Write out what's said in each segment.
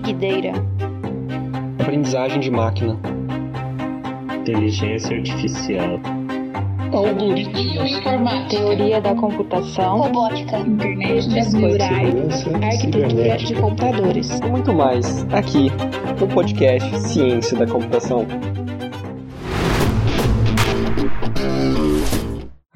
Big Data. Aprendizagem de máquina. Inteligência artificial. Algoritmos. Informática. Teoria da computação. Robótica. Internet das coisas. Arquitetura de computadores. E muito mais. Aqui, no podcast Ciência da Computação.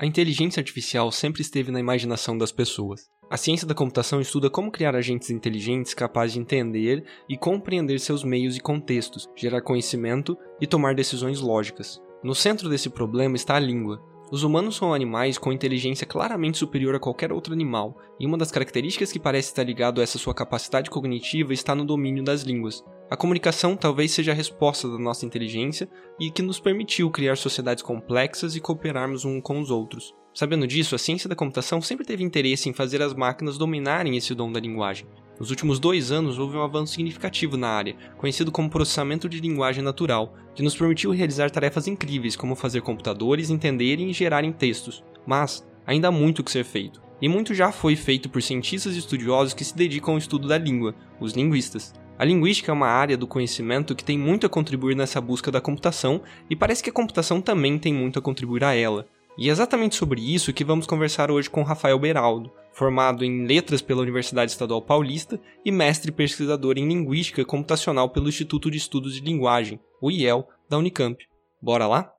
A inteligência artificial sempre esteve na imaginação das pessoas. A ciência da computação estuda como criar agentes inteligentes capazes de entender e compreender seus meios e contextos, gerar conhecimento e tomar decisões lógicas. No centro desse problema está a língua. Os humanos são animais com inteligência claramente superior a qualquer outro animal, e uma das características que parece estar ligado a essa sua capacidade cognitiva está no domínio das línguas. A comunicação talvez seja a resposta da nossa inteligência e que nos permitiu criar sociedades complexas e cooperarmos uns com os outros. Sabendo disso, a ciência da computação sempre teve interesse em fazer as máquinas dominarem esse dom da linguagem. Nos últimos dois anos houve um avanço significativo na área, conhecido como processamento de linguagem natural, que nos permitiu realizar tarefas incríveis como fazer computadores entenderem e gerarem textos. Mas ainda há muito que ser feito. E muito já foi feito por cientistas e estudiosos que se dedicam ao estudo da língua, os linguistas. A linguística é uma área do conhecimento que tem muito a contribuir nessa busca da computação e parece que a computação também tem muito a contribuir a ela. E é exatamente sobre isso que vamos conversar hoje com Rafael Beraldo, formado em Letras pela Universidade Estadual Paulista e mestre pesquisador em Linguística Computacional pelo Instituto de Estudos de Linguagem, o IEL, da Unicamp. Bora lá?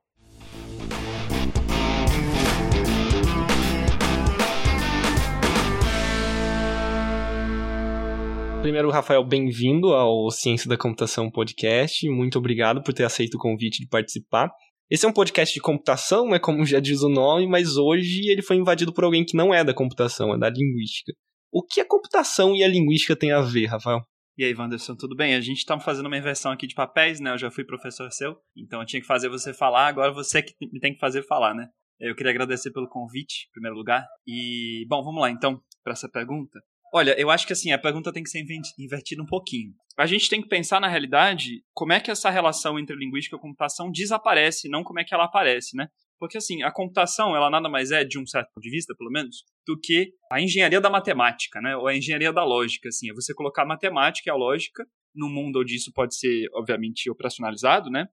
Primeiro, Rafael, bem-vindo ao Ciência da Computação Podcast. Muito obrigado por ter aceito o convite de participar. Esse é um podcast de computação, né, como já diz o nome, mas hoje ele foi invadido por alguém que não é da computação, é da linguística. O que a computação e a linguística têm a ver, Rafael? E aí, Wanderson, tudo bem? A gente está fazendo uma inversão aqui de papéis, né? Eu já fui professor seu, então eu tinha que fazer você falar, agora você que tem que fazer falar, né? Eu queria agradecer pelo convite, em primeiro lugar. E, bom, vamos lá então para essa pergunta. Olha, eu acho que assim, a pergunta tem que ser invertida um pouquinho. A gente tem que pensar na realidade como é que essa relação entre linguística e computação desaparece, não como é que ela aparece, né? Porque assim, a computação, ela nada mais é, de um certo ponto de vista, pelo menos, do que a engenharia da matemática, né? Ou a engenharia da lógica, assim, é você colocar a matemática e a lógica num mundo onde isso pode ser, obviamente, operacionalizado, né?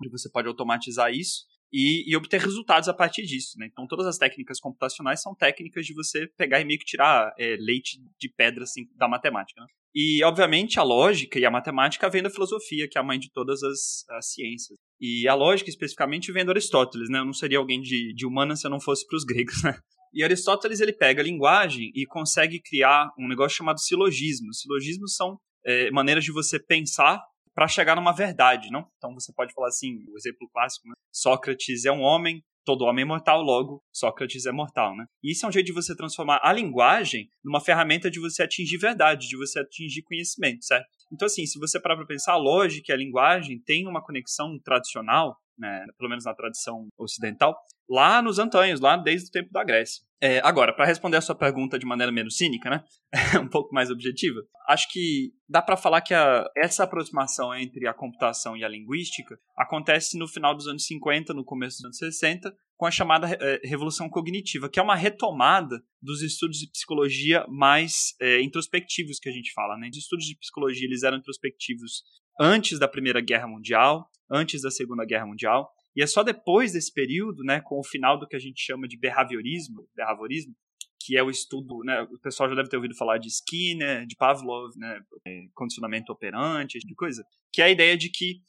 Onde você pode automatizar isso e, e, obter resultados a partir disso. Né? Então, todas as técnicas computacionais são técnicas de você pegar e meio que tirar é, leite de pedra assim, da matemática. Né? E, obviamente, a lógica e a matemática vêm da filosofia, que é a mãe de todas as, as ciências. E a lógica, especificamente, vem do Aristóteles. Né? Eu não seria alguém de, de humana se eu não fosse para os gregos. Né? E Aristóteles ele pega a linguagem e consegue criar um negócio chamado silogismo. Silogismos são é, maneiras de você pensar para chegar numa verdade, não? Então você pode falar assim, o exemplo clássico, né? Sócrates é um homem, todo homem é mortal, logo Sócrates é mortal, né? E isso é um jeito de você transformar a linguagem numa ferramenta de você atingir verdade, de você atingir conhecimento, certo? Então assim, se você parar para pensar, a lógica e a linguagem têm uma conexão tradicional, né, pelo menos na tradição ocidental, lá nos antanhos, lá desde o tempo da Grécia. É, agora, para responder a sua pergunta de maneira menos cínica, né? um pouco mais objetiva, acho que dá para falar que a, essa aproximação entre a computação e a linguística acontece no final dos anos 50, no começo dos anos 60, com a chamada é, revolução cognitiva, que é uma retomada dos estudos de psicologia mais é, introspectivos que a gente fala. Né? Os estudos de psicologia eles eram introspectivos antes da Primeira Guerra Mundial, antes da Segunda Guerra Mundial, e é só depois desse período, né, com o final do que a gente chama de behaviorismo, behaviorismo que é o estudo, né, o pessoal já deve ter ouvido falar de Skinner, de Pavlov, né, é, condicionamento operante, esse tipo de coisa, que é a ideia de que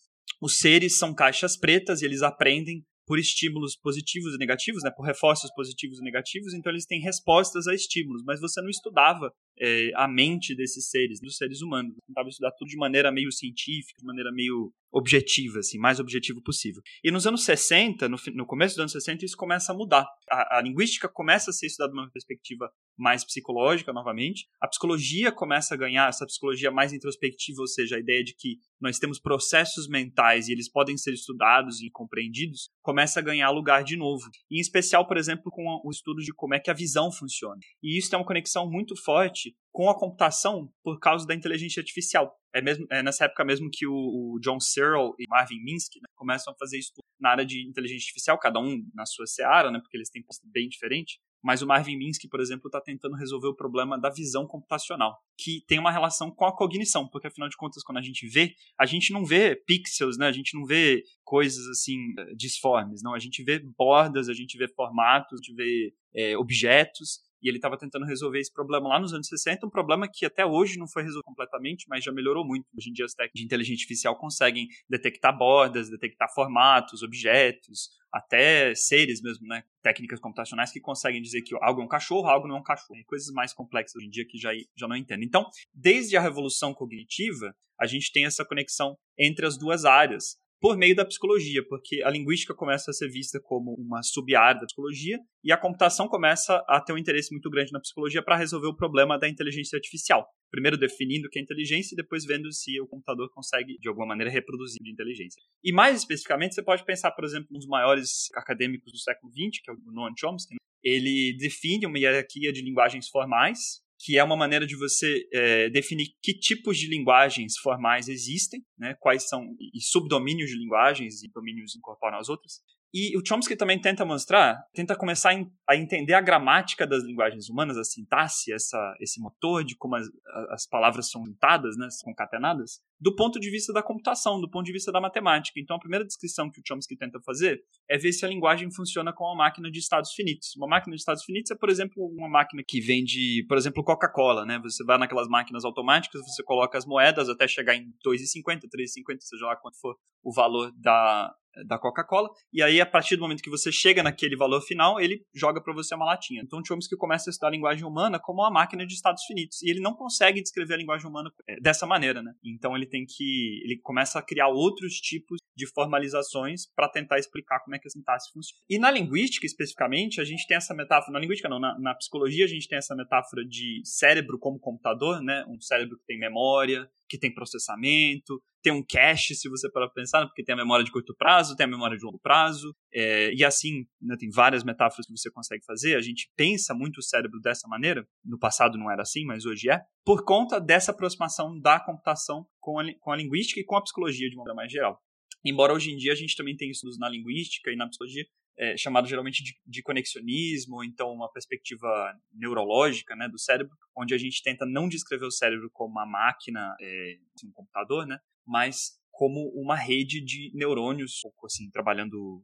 os seres são caixas pretas e eles aprendem por estímulos positivos e negativos, né, por reforços positivos e negativos, então eles têm respostas a estímulos, mas você não estudava é, a mente desses seres, dos seres humanos, tentava estudar tudo de maneira meio científica, de maneira meio objetiva, assim, mais objetivo possível. E nos anos 60, no, no começo dos anos 60, isso começa a mudar. A, a linguística começa a ser estudada de uma perspectiva mais psicológica, novamente. A psicologia começa a ganhar essa psicologia mais introspectiva, ou seja, a ideia de que nós temos processos mentais e eles podem ser estudados e compreendidos, começa a ganhar lugar de novo. Em especial, por exemplo, com o estudo de como é que a visão funciona. E isso tem uma conexão muito forte com a computação por causa da inteligência artificial. É, mesmo, é nessa época mesmo que o, o John Searle e Marvin Minsky né, começam a fazer isso na área de inteligência artificial, cada um na sua seara, né, porque eles têm posto bem diferente. mas o Marvin Minsky, por exemplo, está tentando resolver o problema da visão computacional, que tem uma relação com a cognição, porque afinal de contas, quando a gente vê, a gente não vê pixels, né? A gente não vê coisas assim disformes, não. A gente vê bordas, a gente vê formatos, a gente vê é, objetos e ele estava tentando resolver esse problema lá nos anos 60, um problema que até hoje não foi resolvido completamente, mas já melhorou muito. Hoje em dia as técnicas de inteligência artificial conseguem detectar bordas, detectar formatos, objetos, até seres mesmo, né? Técnicas computacionais que conseguem dizer que algo é um cachorro, algo não é um cachorro. Coisas mais complexas hoje em dia que já, já não entendem. Então, desde a revolução cognitiva, a gente tem essa conexão entre as duas áreas por meio da psicologia, porque a linguística começa a ser vista como uma sub-área da psicologia e a computação começa a ter um interesse muito grande na psicologia para resolver o problema da inteligência artificial. Primeiro definindo o que é inteligência e depois vendo se o computador consegue, de alguma maneira, reproduzir a inteligência. E mais especificamente, você pode pensar, por exemplo, um dos maiores acadêmicos do século XX, que é o Noam Chomsky. Né? Ele define uma hierarquia de linguagens formais, que é uma maneira de você é, definir que tipos de linguagens formais existem, né, quais são, e subdomínios de linguagens e domínios incorporam as outras. E o Chomsky também tenta mostrar, tenta começar a entender a gramática das linguagens humanas, a sintaxe, essa, esse motor de como as, as palavras são juntadas, né, concatenadas, do ponto de vista da computação, do ponto de vista da matemática. Então, a primeira descrição que o Chomsky tenta fazer é ver se a linguagem funciona com uma máquina de estados finitos. Uma máquina de estados finitos é, por exemplo, uma máquina que vende, por exemplo, Coca-Cola, né? Você vai naquelas máquinas automáticas, você coloca as moedas até chegar em 2,50, 3,50, seja lá quanto for o valor da, da Coca-Cola, e aí a partir do momento que você chega naquele valor final, ele joga para você uma latinha. Então Chomsky começa a estudar a linguagem humana como uma máquina de estados finitos, e ele não consegue descrever a linguagem humana é, dessa maneira, né? Então ele tem que ele começa a criar outros tipos de formalizações para tentar explicar como é que a sintaxe funciona. E na linguística especificamente, a gente tem essa metáfora, na linguística não, na, na psicologia a gente tem essa metáfora de cérebro como computador, né? Um cérebro que tem memória, que tem processamento, tem um cache, se você para pensar, porque tem a memória de curto prazo, tem a memória de longo prazo, é, e assim, né, tem várias metáforas que você consegue fazer. A gente pensa muito o cérebro dessa maneira, no passado não era assim, mas hoje é, por conta dessa aproximação da computação com a, com a linguística e com a psicologia de uma maneira mais geral. Embora hoje em dia a gente também tenha estudos na linguística e na psicologia, é, chamado geralmente de, de, conexionismo, então uma perspectiva neurológica né, do cérebro, onde a gente tenta não descrever o cérebro como uma máquina, é, um computador, né, mas como uma rede de neurônios, assim, trabalhando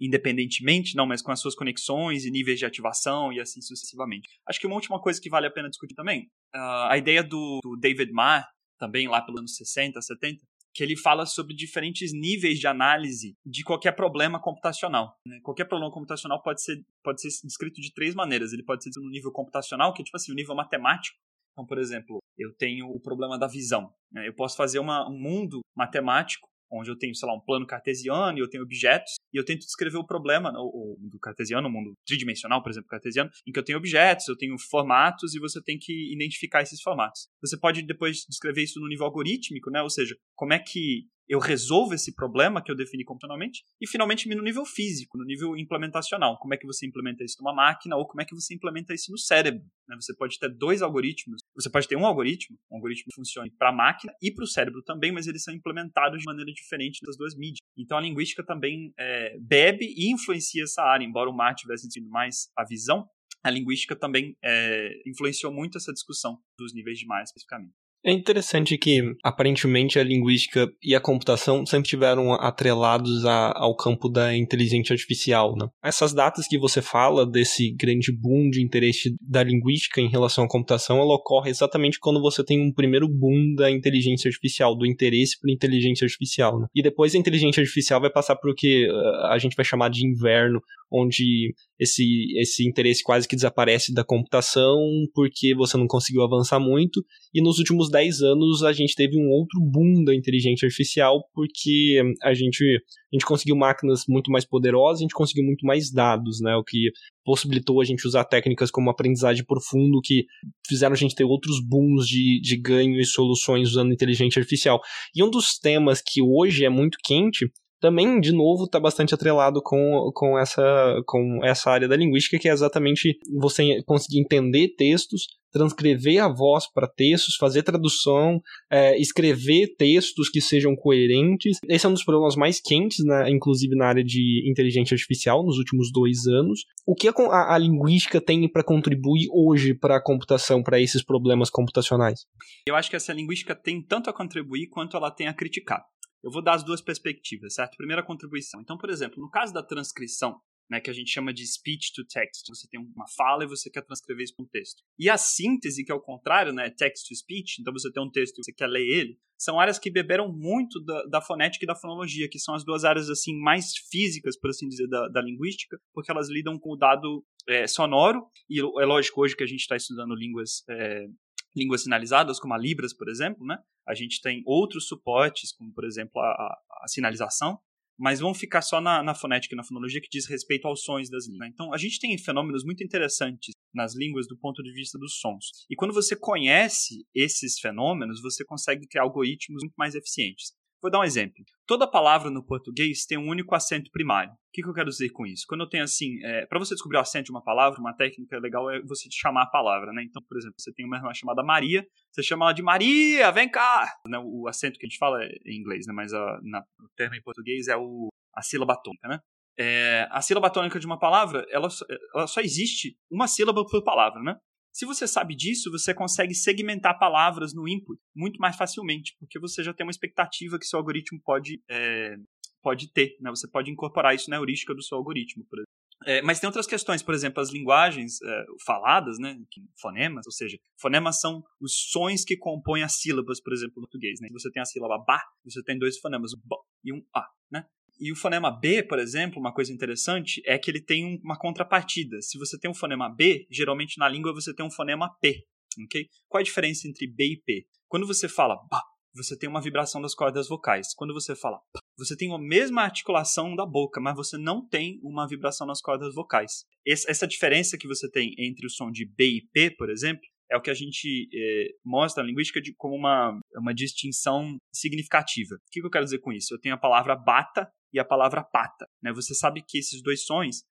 independentemente, não, mas com as suas conexões e níveis de ativação e assim sucessivamente. Acho que uma última coisa que vale a pena discutir também, uh, a ideia do, do David Marr, também lá pelos anos 60, 70, que ele fala sobre diferentes níveis de análise de qualquer problema computacional. Né? Qualquer problema computacional pode ser, pode ser descrito de três maneiras. Ele pode ser no nível computacional, que é tipo assim, o nível matemático. Então, por exemplo, eu tenho o problema da visão. Né? Eu posso fazer uma, um mundo matemático onde eu tenho, sei lá, um plano cartesiano e eu tenho objetos, e eu tento descrever o problema, o, mundo cartesiano, o mundo tridimensional, por exemplo, cartesiano, em que eu tenho objetos, eu tenho formatos e você tem que identificar esses formatos. Você pode depois descrever isso no nível algorítmico, né? Ou seja, como é que eu resolvo esse problema que eu defini computacionalmente e finalmente no nível físico, no nível implementacional. Como é que você implementa isso numa máquina ou como é que você implementa isso no cérebro? Né? Você pode ter dois algoritmos. Você pode ter um algoritmo, um algoritmo que funcione para a máquina e para o cérebro também, mas eles são implementados de maneira diferente das duas mídias. Então a linguística também é, bebe e influencia essa área, embora o Mar tivesse tido mais a visão, a linguística também é, influenciou muito essa discussão dos níveis de Maia especificamente. É interessante que, aparentemente, a linguística e a computação sempre tiveram atrelados a, ao campo da inteligência artificial, né? Essas datas que você fala desse grande boom de interesse da linguística em relação à computação, ela ocorre exatamente quando você tem um primeiro boom da inteligência artificial, do interesse por inteligência artificial, né? E depois a inteligência artificial vai passar por o que uh, a gente vai chamar de inverno, onde esse, esse interesse quase que desaparece da computação porque você não conseguiu avançar muito. E nos últimos 10 anos a gente teve um outro boom da inteligência artificial porque a gente, a gente conseguiu máquinas muito mais poderosas, a gente conseguiu muito mais dados, né? O que possibilitou a gente usar técnicas como aprendizagem profundo que fizeram a gente ter outros booms de, de ganho e soluções usando inteligência artificial. E um dos temas que hoje é muito quente também, de novo, está bastante atrelado com, com, essa, com essa área da linguística, que é exatamente você conseguir entender textos transcrever a voz para textos, fazer tradução, é, escrever textos que sejam coerentes. Esse é um dos problemas mais quentes, né, inclusive na área de inteligência artificial, nos últimos dois anos. O que a, a, a linguística tem para contribuir hoje para a computação, para esses problemas computacionais? Eu acho que essa linguística tem tanto a contribuir quanto ela tem a criticar. Eu vou dar as duas perspectivas, certo? Primeira contribuição. Então, por exemplo, no caso da transcrição, né, que a gente chama de speech to text. Você tem uma fala e você quer transcrever isso para um texto. E a síntese, que é o contrário, né, text to speech, então você tem um texto e você quer ler ele, são áreas que beberam muito da, da, fonética e da fonologia, que são as duas áreas assim mais físicas, por assim dizer, da, da linguística, porque elas lidam com o dado é, sonoro, e é lógico hoje que a gente está estudando línguas é, línguas sinalizadas, como a Libras, por exemplo, né? A gente tem outros suportes, como por exemplo a, a, sinalização, mas vamos ficar só na, na, fonética e na fonologia que diz respeito aos sons das línguas. Então, a gente tem fenômenos muito interessantes nas línguas do ponto de vista dos sons. E quando você conhece esses fenômenos, você consegue criar algoritmos muito mais eficientes. Vou dar um exemplo. Toda palavra no português tem um único acento primário. O que, que eu quero dizer com isso? Quando eu tenho assim, é, para você descobrir o acento de uma palavra, uma técnica legal é você chamar a palavra, né? Então, por exemplo, você tem uma irmã chamada Maria, você chama ela de Maria, vem cá! Né? O acento que a gente fala é em inglês, né? Mas a, na, o termo em português é o, a sílaba tônica, né? É, a sílaba tônica de uma palavra, ela, ela só existe uma sílaba por palavra, né? Se você sabe disso, você consegue segmentar palavras no input muito mais facilmente, porque você já tem uma expectativa que seu algoritmo pode, é, pode ter. Né? Você pode incorporar isso na heurística do seu algoritmo, por exemplo. É, mas tem outras questões, por exemplo, as linguagens é, faladas, né, fonemas, ou seja, fonemas são os sons que compõem as sílabas, por exemplo, no português. Né? Você tem a sílaba ba, você tem dois fonemas, um b e um a. Né? E o fonema B, por exemplo, uma coisa interessante é que ele tem uma contrapartida. Se você tem um fonema B, geralmente na língua você tem um fonema P. Okay? Qual a diferença entre B e P? Quando você fala ba, você tem uma vibração das cordas vocais. Quando você fala p, você tem a mesma articulação da boca, mas você não tem uma vibração nas cordas vocais. Essa diferença que você tem entre o som de B e P, por exemplo, é o que a gente é, mostra na linguística de, como uma, uma distinção significativa. O que, que eu quero dizer com isso? Eu tenho a palavra bata e a palavra pata. Né? Você sabe que esses dois sons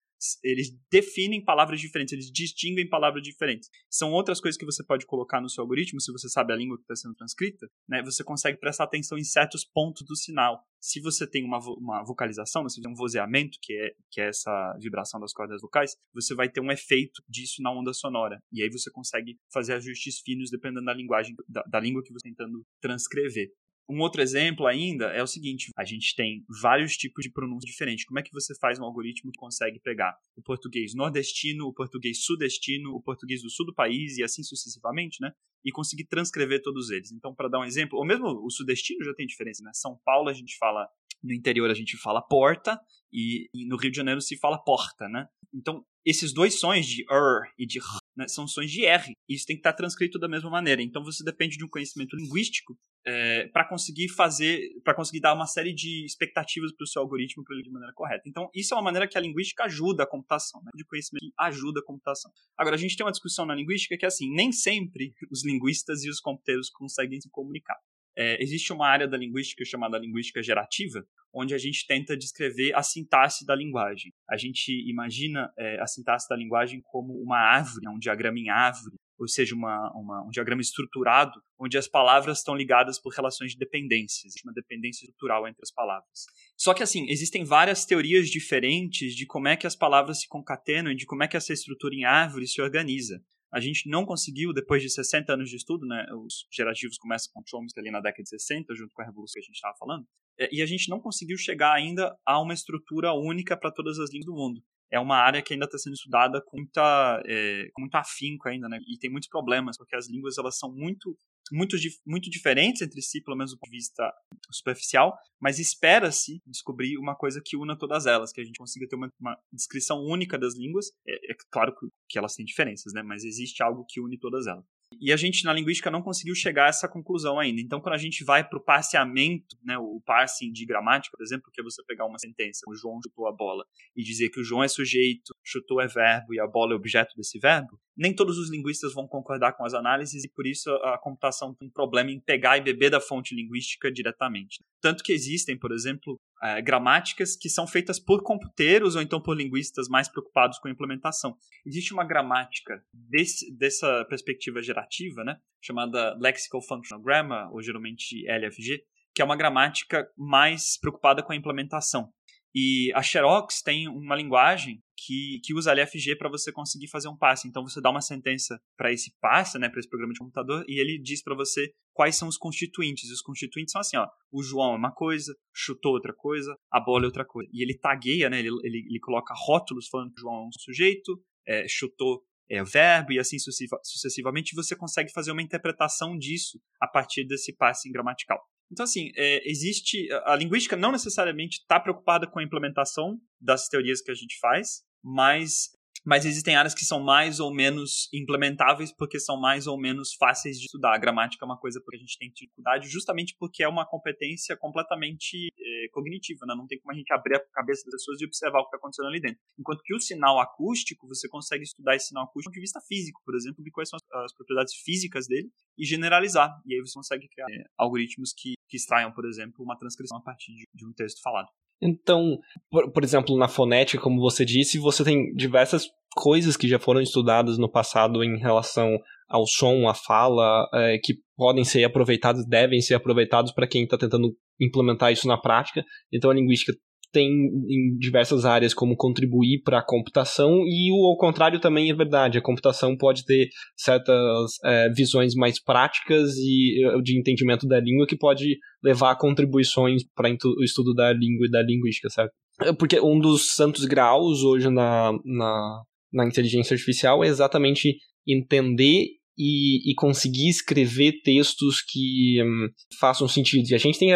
eles definem palavras diferentes, eles distinguem palavras diferentes. São outras coisas que você pode colocar no seu algoritmo, se você sabe a língua que está sendo transcrita, né? Você consegue prestar atenção em certos pontos do sinal. Se você tem uma, uma vocalização, você tem um vozeamento, que é, que é essa vibração das cordas vocais, você vai ter um efeito disso na onda sonora. E aí você consegue fazer ajustes finos dependendo da linguagem, da, da língua que você está tentando transcrever. Um outro exemplo ainda é o seguinte: a gente tem vários tipos de pronúncia diferentes. Como é que você faz um algoritmo que consegue pegar o português nordestino, o português sudestino, o português do sul do país e assim sucessivamente, né? E conseguir transcrever todos eles. Então, para dar um exemplo, ou mesmo o sudestino já tem diferença, né? São Paulo a gente fala no interior a gente fala porta e, e, no Rio de Janeiro se fala porta, né? Então, esses dois sons de er e de né, são sons de R. E isso tem que estar transcrito da mesma maneira. Então, você depende de um conhecimento linguístico é, para conseguir fazer, para conseguir dar uma série de expectativas para o seu algoritmo para ele de maneira correta. Então, isso é uma maneira que a linguística ajuda a computação, né? de conhecimento que ajuda a computação. Agora, a gente tem uma discussão na linguística que é assim, nem sempre os linguistas e os computadores conseguem se comunicar. É, existe uma área da linguística chamada linguística gerativa, onde a gente tenta descrever a sintaxe da linguagem. A gente imagina é, a sintaxe da linguagem como uma árvore, um diagrama em árvore, ou seja, uma, uma, um diagrama estruturado onde as palavras estão ligadas por relações de dependência, existe uma dependência estrutural entre as palavras. Só que assim, existem várias teorias diferentes de como é que as palavras se concatenam e de como é que essa estrutura em árvore se organiza. A gente não conseguiu, depois de 60 anos de estudo, né, os gerativos começam com Chomsky ali na década de 60, junto com a revolução que a gente estava falando, é, e a gente não conseguiu chegar ainda a uma estrutura única para todas as línguas do mundo é uma área que ainda está sendo estudada com, muita, é, com muito afinco ainda, né? E tem muitos problemas, porque as línguas elas são muito, muito, muito diferentes entre si, pelo menos do ponto de vista superficial, mas espera-se descobrir uma coisa que una todas elas, que a gente consiga ter uma, uma descrição única das línguas. É, é claro que, elas têm diferenças, né? Mas existe algo que une todas elas. E a gente, na linguística, não conseguiu chegar a essa conclusão ainda. Então, quando a gente vai para o parseamento, né, o parsing de gramática, por exemplo, que é você pegar uma sentença, o João chutou a bola, e dizer que o João é sujeito, chutou é verbo e a bola é objeto desse verbo, nem todos os linguistas vão concordar com as análises e por isso a computação tem um problema em pegar e beber da fonte linguística diretamente. Tanto que existem, por exemplo, é, gramáticas que são feitas por computeiros ou então por linguistas mais preocupados com a implementação. Existe uma gramática desse, dessa perspectiva gerativa, né, chamada Lexical Functional Grammar, ou geralmente LFG, que é uma gramática mais preocupada com a implementação. E a Xerox tem uma linguagem que, que usa LFG para você conseguir fazer um passe. Então você dá uma sentença para esse passe, né, para esse programa de computador, e ele diz para você quais são os constituintes. E os constituintes são assim, ó, o João é uma coisa, chutou outra coisa, a bola é outra coisa. E ele tagueia, né, ele, ele, ele coloca rótulos falando que o João é um sujeito, é, chutou é, verbo e assim sucessivamente, você consegue fazer uma interpretação disso a partir desse passe gramatical. Então, assim, é, existe. A linguística não necessariamente está preocupada com a implementação das teorias que a gente faz, mas mas existem áreas que são mais ou menos implementáveis porque são mais ou menos fáceis de estudar. A gramática é uma coisa que a gente tem dificuldade justamente porque é uma competência completamente é, cognitiva, né? não tem como a gente abrir a cabeça das pessoas e observar o que está acontecendo ali dentro. Enquanto que o sinal acústico, você consegue estudar esse sinal acústico de vista físico, por exemplo, de quais são as, as propriedades físicas dele e generalizar. E aí você consegue criar é, algoritmos que, que extraiam, por exemplo, uma transcrição a partir de, de um texto falado. Então, por, por, exemplo, na fonética, como você disse, você tem diversas coisas que já foram estudadas no passado em relação ao som, à fala, é, que podem ser aproveitados, devem ser aproveitados para quem está tentando implementar isso na prática. Então, a linguística tem em diversas áreas como contribuir para a computação e o ao contrário também é verdade. A computação pode ter certas é, visões mais práticas e de entendimento da língua que pode levar a contribuições para o estudo da língua e da linguística, certo? É, porque um dos santos graus hoje na, na, na inteligência artificial é exatamente entender e, e, conseguir escrever textos que hum, façam sentido. E a gente tem,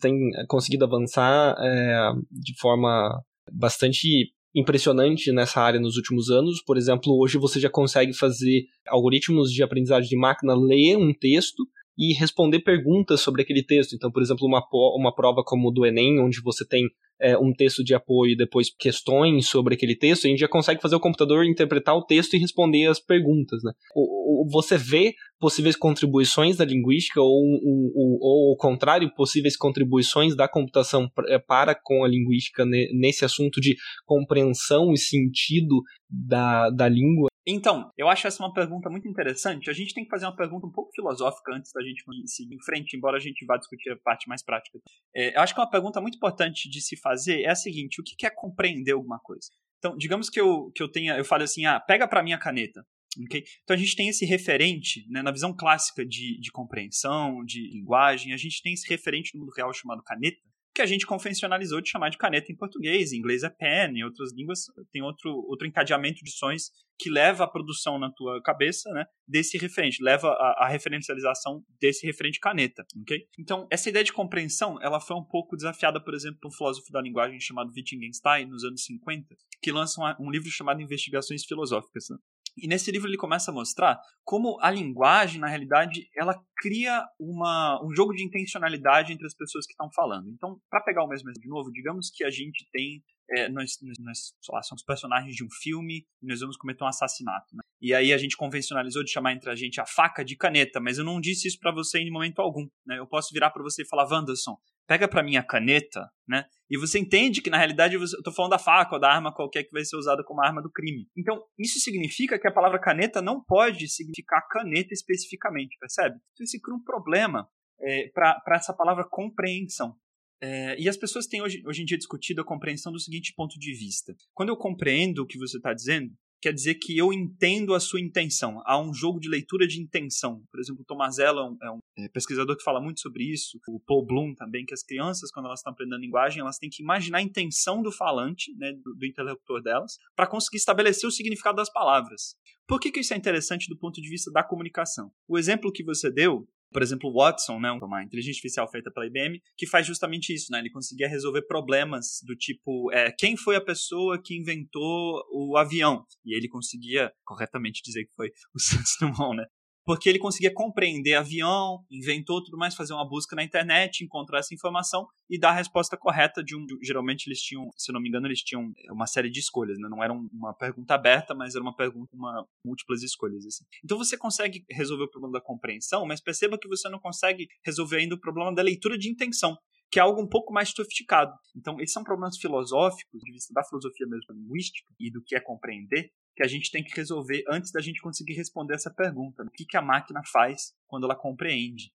tem conseguido avançar é, de forma bastante impressionante nessa área nos últimos anos. Por exemplo, hoje você já consegue fazer algoritmos de aprendizagem de máquina ler um texto e responder perguntas sobre aquele texto. Então, por exemplo, uma, uma prova como o do Enem, onde você tem é, um texto de apoio e depois questões sobre aquele texto, a gente já consegue fazer o computador interpretar o texto e responder as perguntas. Né? O, você vê possíveis contribuições da linguística ou, ou, ou, ao contrário, possíveis contribuições da computação é, para com a linguística nesse assunto de compreensão e sentido da, da língua então, eu acho essa uma pergunta muito interessante. A gente tem que fazer uma pergunta um pouco filosófica antes da gente seguir em frente, embora a gente vá discutir a parte mais prática. É, eu acho que uma pergunta muito importante de se fazer é a seguinte: o que é compreender alguma coisa? Então, digamos que eu, que eu tenha, eu fale assim, ah, pega para mim a caneta. Okay? Então a gente tem esse referente, né, na visão clássica de, de compreensão, de linguagem, a gente tem esse referente no mundo real chamado caneta, que a gente convencionalizou de chamar de caneta em português, em inglês é pen, em outras línguas tem outro, outro encadeamento de sons que leva a produção na tua cabeça, né, desse referente, leva a, a referencialização desse referente caneta, ok? Então, essa ideia de compreensão, ela foi um pouco desafiada, por exemplo, por um filósofo da linguagem chamado Wittgenstein, nos anos 50, que lança um, um livro chamado Investigações Filosóficas, né? E nesse livro ele começa a mostrar como a linguagem, na realidade, ela cria uma, um jogo de intencionalidade entre as pessoas que estão falando. Então, para pegar o mesmo de novo, digamos que a gente tem. É, nós, nós, lá, somos personagens de um filme e nós vamos cometer um assassinato. Né? E aí a gente convencionalizou de chamar entre a gente a faca de caneta, mas eu não disse isso para você em momento algum. Né? Eu posso virar para você e falar, Wanderson, pega para mim a caneta, né? E você entende que na realidade eu estou falando da faca ou da arma qualquer que vai ser usada como arma do crime. Então, isso significa que a palavra caneta não pode significar caneta especificamente, percebe? Então, isso cria um problema é, para essa palavra compreensão. É, e as pessoas têm hoje, hoje em dia discutido a compreensão do seguinte ponto de vista. Quando eu compreendo o que você está dizendo, quer dizer que eu entendo a sua intenção. Há um jogo de leitura de intenção. Por exemplo, o Tomazello é um, é um é, pesquisador que fala muito sobre isso. O Paul Bloom também, que as crianças, quando elas estão aprendendo linguagem, elas têm que imaginar a intenção do falante, né, do, do interlocutor delas, para conseguir estabelecer o significado das palavras. Por que, que isso é interessante do ponto de vista da comunicação? O exemplo que você deu por exemplo, o Watson, né, uma inteligência artificial feita pela IBM, que faz justamente isso, né? Ele conseguia resolver problemas do tipo, é, quem foi a pessoa que inventou o avião? E ele conseguia corretamente dizer que foi o Santos Dumont, né? Porque ele conseguia compreender avião, inventou tudo mais, fazer uma busca na internet, encontrar essa informação e dar a resposta correta de um. geralmente eles tinham, se não me engano, eles tinham uma série de escolhas, né? não era uma pergunta aberta, mas era uma pergunta, uma múltiplas escolhas. Assim. Então você consegue resolver o problema da compreensão, mas perceba que você não consegue resolver ainda o problema da leitura de intenção que é algo um pouco mais sofisticado. Então, esses são problemas filosóficos, de vista da filosofia mesmo linguística e do que é compreender, que a gente tem que resolver antes da gente conseguir responder essa pergunta. O que, que a máquina faz quando ela compreende?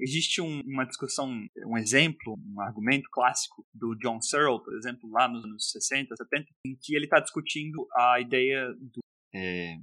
Existe um, uma discussão, um exemplo, um argumento clássico do John Searle, por exemplo, lá nos anos 60, 70, em que ele está discutindo a ideia do, é,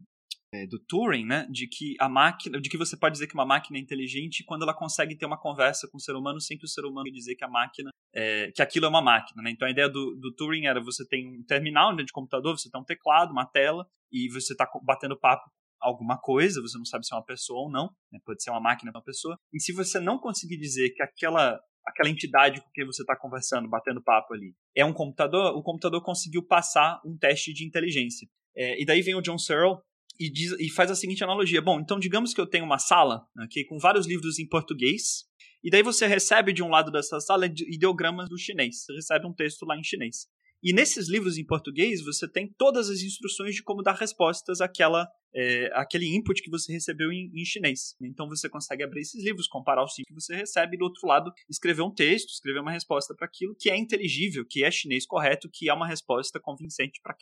é, do Turing, né, de que a máquina, de que você pode dizer que uma máquina é inteligente quando ela consegue ter uma conversa com o ser humano sem que o ser humano dizer que a máquina, é, que aquilo é uma máquina, né? Então a ideia do, do Turing era você tem um terminal né, de computador, você tem um teclado, uma tela e você está batendo papo alguma coisa, você não sabe se é uma pessoa ou não, né? pode ser uma máquina ou uma pessoa. E se você não conseguir dizer que aquela aquela entidade com quem você está conversando, batendo papo ali, é um computador, o computador conseguiu passar um teste de inteligência. É, e daí vem o John Searle e, diz, e faz a seguinte analogia. Bom, então digamos que eu tenho uma sala aqui com vários livros em português, e daí você recebe de um lado dessa sala ideogramas do chinês. Você recebe um texto lá em chinês. E nesses livros em português, você tem todas as instruções de como dar respostas àquela, é, àquele input que você recebeu em, em, chinês. Então você consegue abrir esses livros, comparar os que você recebe, e do outro lado, escrever um texto, escrever uma resposta para aquilo que é inteligível, que é chinês correto, que é uma resposta convincente para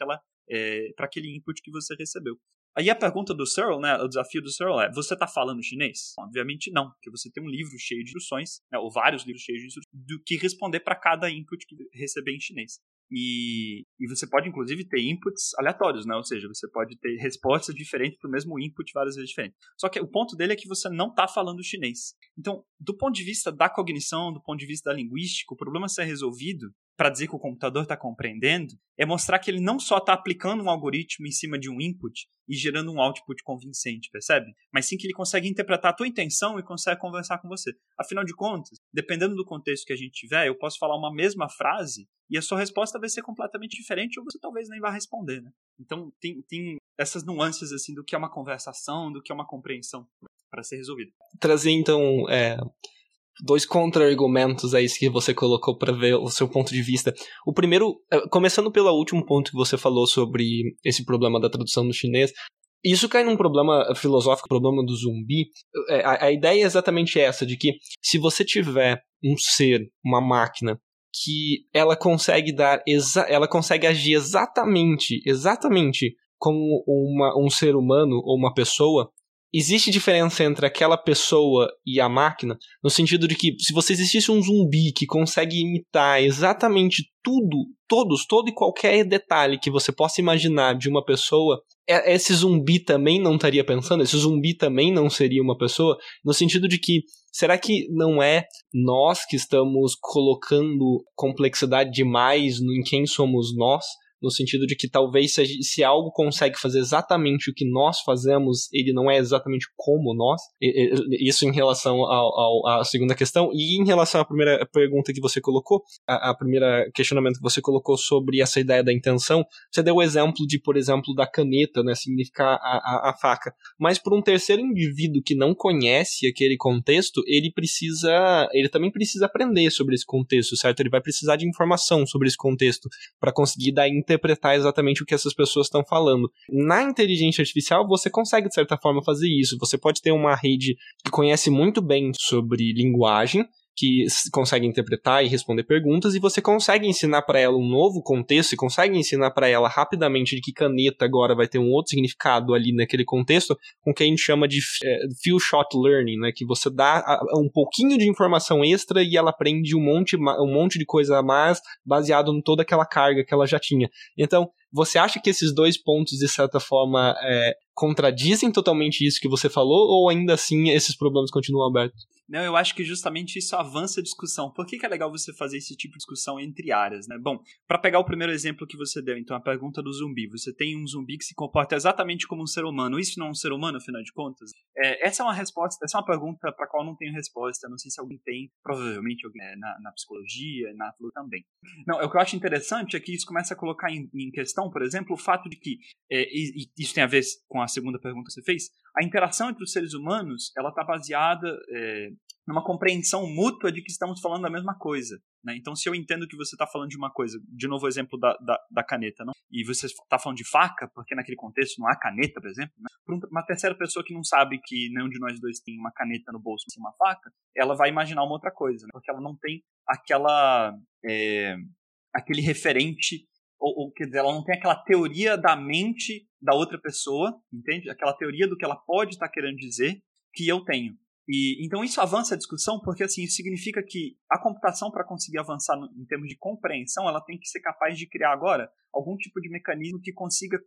é, aquele input que você recebeu. Aí a pergunta do Searle, né, o desafio do Searle é: você está falando chinês? Obviamente não, porque você tem um livro cheio de instruções, né, ou vários livros cheios de instruções, do que responder para cada input que receber em chinês. E, e você pode, inclusive, ter inputs aleatórios, né? Ou seja, você pode ter respostas diferentes para o mesmo input várias vezes diferentes. Só que o ponto dele é que você não está falando chinês. Então, do ponto de vista da cognição, do ponto de vista da linguística, o problema ser resolvido para dizer que o computador está compreendendo é mostrar que ele não só está aplicando um algoritmo em cima de um input e gerando um output convincente, percebe? Mas sim que ele consegue interpretar a tua intenção e consegue conversar com você. Afinal de contas, dependendo do contexto que a gente tiver, eu posso falar uma mesma frase e a sua resposta vai ser completamente diferente ou você talvez nem vá responder, né? Então tem, tem essas nuances assim do que é uma conversação, do que é uma compreensão para ser resolvido. Trazer então é, dois contra-argumentos aí que você colocou para ver o seu ponto de vista. O primeiro, é, começando pelo último ponto que você falou sobre esse problema da tradução no chinês, isso cai num problema filosófico, problema do zumbi. É, a, a ideia é exatamente essa, de que se você tiver um ser, uma máquina, que ela consegue dar, ela consegue agir exatamente, exatamente como uma, um ser humano ou uma pessoa, existe diferença entre aquela pessoa e a máquina, no sentido de que se você existisse um zumbi que consegue imitar exatamente tudo, todos, todo e qualquer detalhe que você possa imaginar de uma pessoa, é, esse zumbi também não estaria pensando, esse zumbi também não seria uma pessoa, no sentido de que será que não é nós que estamos colocando complexidade demais em quem somos nós? No sentido de que talvez se, se, algo consegue fazer exatamente o que nós fazemos, ele não é exatamente como nós. Isso em relação à segunda questão. E em relação à primeira pergunta que você colocou, a, a primeira questionamento que você colocou sobre essa ideia da intenção, você deu o exemplo de, por exemplo, da caneta, né, significar a, a, a faca. Mas por um terceiro indivíduo que não conhece aquele contexto, ele precisa, ele também precisa aprender sobre esse contexto, certo? Ele vai precisar de informação sobre esse contexto para conseguir dar interpretar exatamente o que essas pessoas estão falando. Na inteligência artificial, você consegue, de certa forma, fazer isso. Você pode ter uma rede que conhece muito bem sobre linguagem, que consegue interpretar e responder perguntas e você consegue ensinar para ela um novo contexto e consegue ensinar para ela rapidamente de que caneta agora vai ter um outro significado ali naquele contexto, com o que a gente chama de é, few shot learning, né, que você dá um pouquinho de informação extra e ela aprende um monte, um monte de coisa a mais baseado em toda aquela carga que ela já tinha. Então, você acha que esses dois pontos, de certa forma, é, contradizem totalmente isso que você falou, ou ainda assim esses problemas continuam abertos? Não, eu acho que justamente isso avança a discussão. Por que, que é legal você fazer esse tipo de discussão entre áreas, né? Bom, para pegar o primeiro exemplo que você deu, então a pergunta do zumbi. Você tem um zumbi que se comporta exatamente como um ser humano. Isso não é um ser humano, afinal de contas? É, essa é uma resposta, essa é uma pergunta para qual não tenho resposta. Não sei se alguém tem, provavelmente alguém é, na, na, psicologia, na também. Não, o que eu acho interessante é que isso começa a colocar em, em questão, por exemplo, o fato de que, é, e, e isso tem a ver com a segunda pergunta que você fez, a interação entre os seres humanos ela está baseada é, numa compreensão mútua de que estamos falando da mesma coisa. Né? Então, se eu entendo que você está falando de uma coisa, de novo o exemplo da, da, da, caneta, não? e você está falando de faca, porque naquele contexto não há caneta, por exemplo, né? para uma terceira pessoa que não sabe que nenhum de nós dois tem uma caneta no bolso e uma faca, ela vai imaginar uma outra coisa, né? porque ela não tem aquela é, aquele referente ou, ou, quer dizer, ela não tem aquela teoria da mente da outra pessoa, entende? Aquela teoria do que ela pode estar tá querendo dizer que eu tenho. E então isso avança a discussão porque assim isso significa que a computação para conseguir avançar no, em termos de compreensão, ela tem que ser capaz de criar agora algum tipo de mecanismo que consiga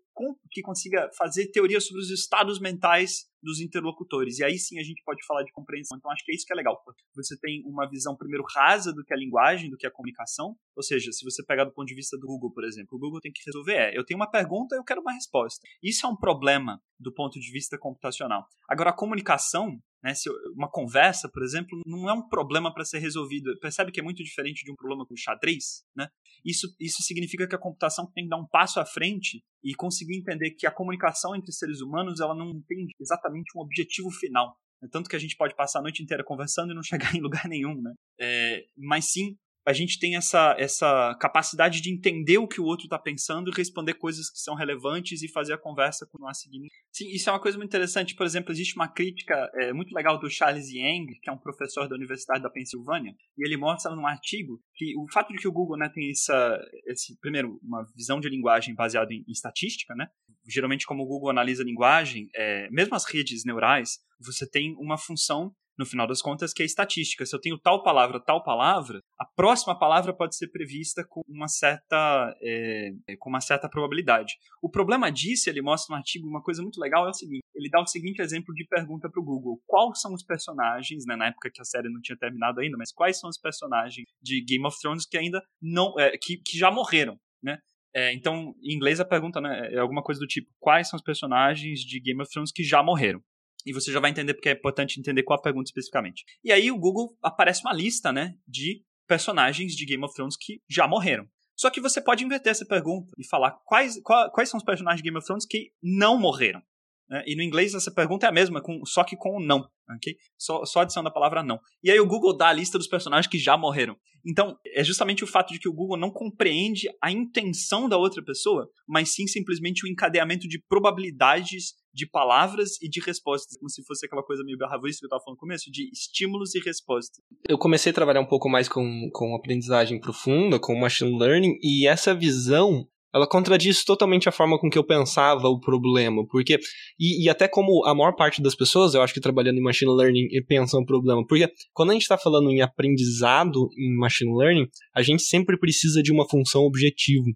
que consiga fazer teoria sobre os estados mentais dos interlocutores. E aí sim a gente pode falar de compreensão. Então acho que é isso que é legal. Você tem uma visão primeiro rasa do que é a linguagem, do que é a comunicação. Ou seja, se você pegar do ponto de vista do Google, por exemplo, o Google tem que resolver é, eu tenho uma pergunta, eu quero uma resposta. Isso é um problema do ponto de vista computacional. Agora a comunicação né? Se uma conversa, por exemplo, não é um problema para ser resolvido. Percebe que é muito diferente de um problema com xadrez? Né? Isso, isso significa que a computação tem que dar um passo à frente e conseguir entender que a comunicação entre seres humanos ela não tem exatamente um objetivo final. É tanto que a gente pode passar a noite inteira conversando e não chegar em lugar nenhum. Né? É, mas sim a gente tem essa, essa capacidade de entender o que o outro está pensando e responder coisas que são relevantes e fazer a conversa continuar seguindo. Sim, isso é uma coisa muito interessante. Por exemplo, existe uma crítica é, muito legal do Charles Yang, que é um professor da Universidade da Pensilvânia, e ele mostra num artigo que o fato de que o Google né, tem essa, esse, primeiro, uma visão de linguagem baseada em, em estatística, né? Geralmente, como o Google analisa a linguagem, é, mesmo as redes neurais, você tem uma função no final das contas, que é estatística. Se eu tenho tal palavra, tal palavra, a próxima palavra pode ser prevista com uma certa, é, com uma certa probabilidade. O problema disso, ele mostra no artigo uma coisa muito legal, é o seguinte, ele dá o seguinte exemplo de pergunta para o Google. Quais são os personagens, né, na época que a série não tinha terminado ainda, mas quais são os personagens de Game of Thrones que ainda não, é, que, que já morreram, né? É, então, em inglês a pergunta né, é alguma coisa do tipo: quais são os personagens de Game of Thrones que já morreram? E você já vai entender porque é importante entender qual a pergunta especificamente. E aí o Google aparece uma lista, né, de personagens de Game of Thrones que já morreram. Só que você pode inverter essa pergunta e falar quais, qual, quais são os personagens de Game of Thrones que não morreram. Né? E no inglês essa pergunta é a mesma, com, só que com o não. Okay? Só, só adição da palavra não. E aí o Google dá a lista dos personagens que já morreram. Então, é justamente o fato de que o Google não compreende a intenção da outra pessoa, mas sim simplesmente o encadeamento de probabilidades de palavras e de respostas, como se fosse aquela coisa meio behaviorista que eu estava falando no começo, de estímulos e respostas. Eu comecei a trabalhar um pouco mais com, com aprendizagem profunda, com machine learning, e essa visão ela contradiz totalmente a forma com que eu pensava o problema, porque e, e, até como a maior parte das pessoas, eu acho que trabalhando em machine learning pensam o problema, porque quando a gente está falando em aprendizado em machine learning, a gente sempre precisa de uma função objetivo.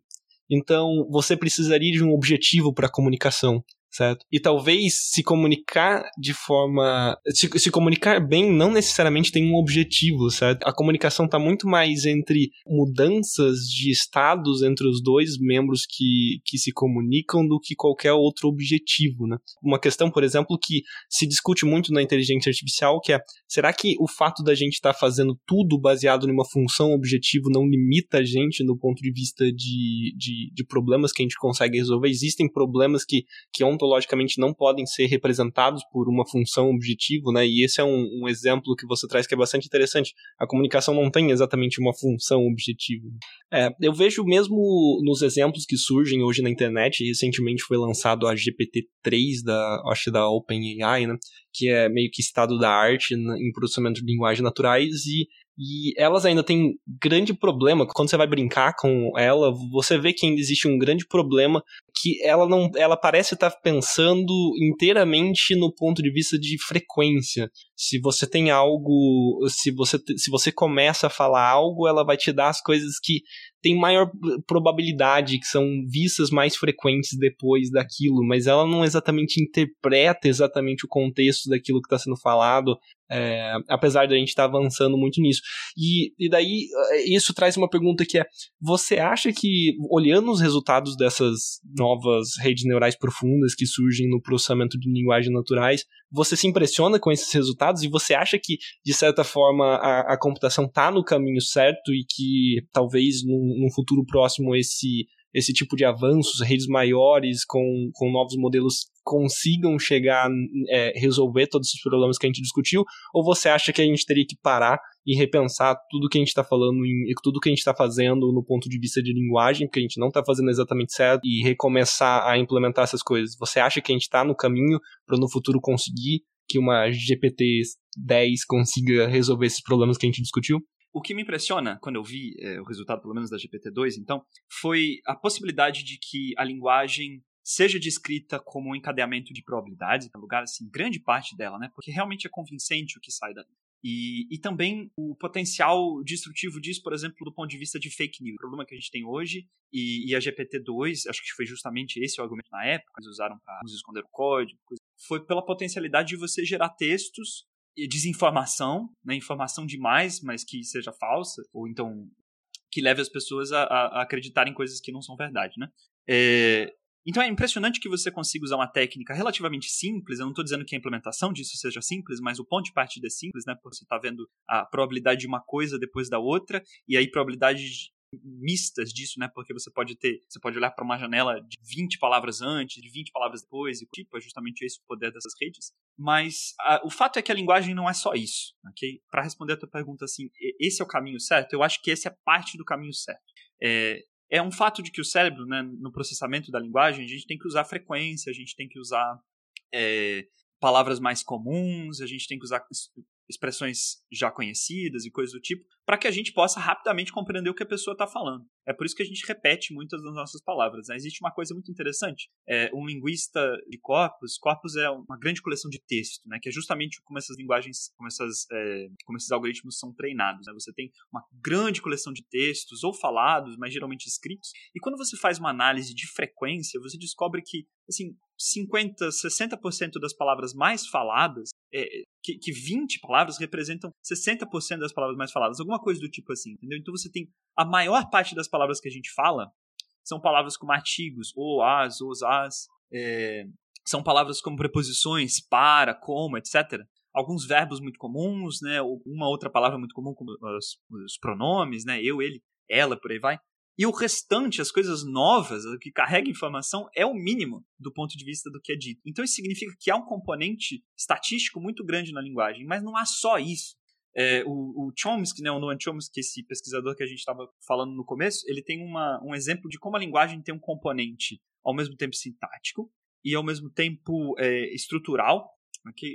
Então, você precisaria de um objetivo para a comunicação certo? E talvez se comunicar de forma. Se, se, comunicar bem não necessariamente tem um objetivo, certo? A comunicação está muito mais entre mudanças de estados entre os dois membros que, que se comunicam do que qualquer outro objetivo, né? Uma questão, por exemplo, que se discute muito na inteligência artificial, que é será que o fato da gente estar tá fazendo tudo baseado numa função objetivo não limita a gente no ponto de vista de, de, de problemas que a gente consegue resolver? Existem problemas que, que ontologicamente não podem ser representados por uma função objetivo, né? E esse é um, um, exemplo que você traz que é bastante interessante. A comunicação não tem exatamente uma função objetiva. É, eu vejo mesmo nos exemplos que surgem hoje na internet, recentemente foi lançado a GPT-3 da, acho da OpenAI, né? Que é meio que estado da arte em processamento de linguagem naturais e e elas ainda têm grande problema. Quando você vai brincar com ela, você vê que ainda existe um grande problema que ela não. Ela parece estar pensando inteiramente no ponto de vista de frequência. Se você tem algo. Se você, se você começa a falar algo, ela vai te dar as coisas que tem maior probabilidade, que são vistas mais frequentes depois daquilo, mas ela não exatamente interpreta exatamente o contexto daquilo que está sendo falado, é, apesar da gente estar tá avançando muito nisso. E, e daí, isso traz uma pergunta que é: você acha que, olhando os resultados dessas novas redes neurais profundas que surgem no processamento de linguagem naturais, você se impressiona com esses resultados e você acha que, de certa forma, a, a computação está no caminho certo e que talvez num, num futuro próximo esse esse tipo de avanços, redes maiores com, com novos modelos consigam chegar é, resolver todos esses problemas que a gente discutiu? Ou você acha que a gente teria que parar e repensar tudo que a gente está falando e tudo que a gente está fazendo no ponto de vista de linguagem, porque a gente não está fazendo exatamente certo, e recomeçar a implementar essas coisas? Você acha que a gente está no caminho para no futuro conseguir que uma GPT 10 consiga resolver esses problemas que a gente discutiu? O que me impressiona quando eu vi é, o resultado, pelo menos da GPT-2, então, foi a possibilidade de que a linguagem seja descrita como um encadeamento de probabilidades, em lugar, assim, grande parte dela, né? Porque realmente é convincente o que sai dali. E, e também o potencial destrutivo disso, por exemplo, do ponto de vista de fake news. O problema que a gente tem hoje, e, e a GPT-2, acho que foi justamente esse o argumento na época, eles usaram para esconder o código, foi pela potencialidade de você gerar textos desinformação, né, informação demais, mas que seja falsa, ou então que leve as pessoas a, a, acreditarem coisas que não são verdade, né? É, então é impressionante que você consiga usar uma técnica relativamente simples. Eu não estou dizendo que a implementação disso seja simples, mas o ponto de partida é simples, né? Porque você está vendo a probabilidade de uma coisa depois da outra, e aí probabilidade mistas disso, né? Porque você pode ter, você pode olhar para uma janela de 20 palavras antes, de 20 palavras depois, e tipo, é justamente esse o poder dessas redes. Mas a, o fato é que a linguagem não é só isso, ok? Para responder a tua pergunta assim, esse é o caminho certo? Eu acho que esse é parte do caminho certo. É, é um fato de que o cérebro, né, no processamento da linguagem, a gente tem que usar frequência, a gente tem que usar é, palavras mais comuns, a gente tem que usar expressões já conhecidas e coisas do tipo, para que a gente possa rapidamente compreender o que a pessoa está falando. É por isso que a gente repete muitas das nossas palavras. Né? Existe uma coisa muito interessante. É, um linguista de corpus, corpus é uma grande coleção de texto, né? que é justamente como essas linguagens, como, essas, é, como esses algoritmos são treinados. Né? Você tem uma grande coleção de textos, ou falados, mas geralmente escritos, e quando você faz uma análise de frequência, você descobre que assim, 50, 60% das palavras mais faladas, é, que, que 20 palavras representam 60% das palavras mais faladas, alguma coisa do tipo assim, entendeu? Então você tem a maior parte das palavras que a gente fala são palavras como artigos, ou, as, os, as, é, são palavras como preposições, para, como, etc. Alguns verbos muito comuns, né? Uma outra palavra muito comum, como os, os pronomes, né? Eu, ele, ela, por aí vai. E o restante, as coisas novas, o que carrega informação, é o mínimo do ponto de vista do que é dito. Então isso significa que há um componente estatístico muito grande na linguagem, mas não há só isso. É, o, o, Chomsky, né, o Noam Chomsky, esse pesquisador que a gente estava falando no começo, ele tem uma, um exemplo de como a linguagem tem um componente ao mesmo tempo sintático e ao mesmo tempo é, estrutural,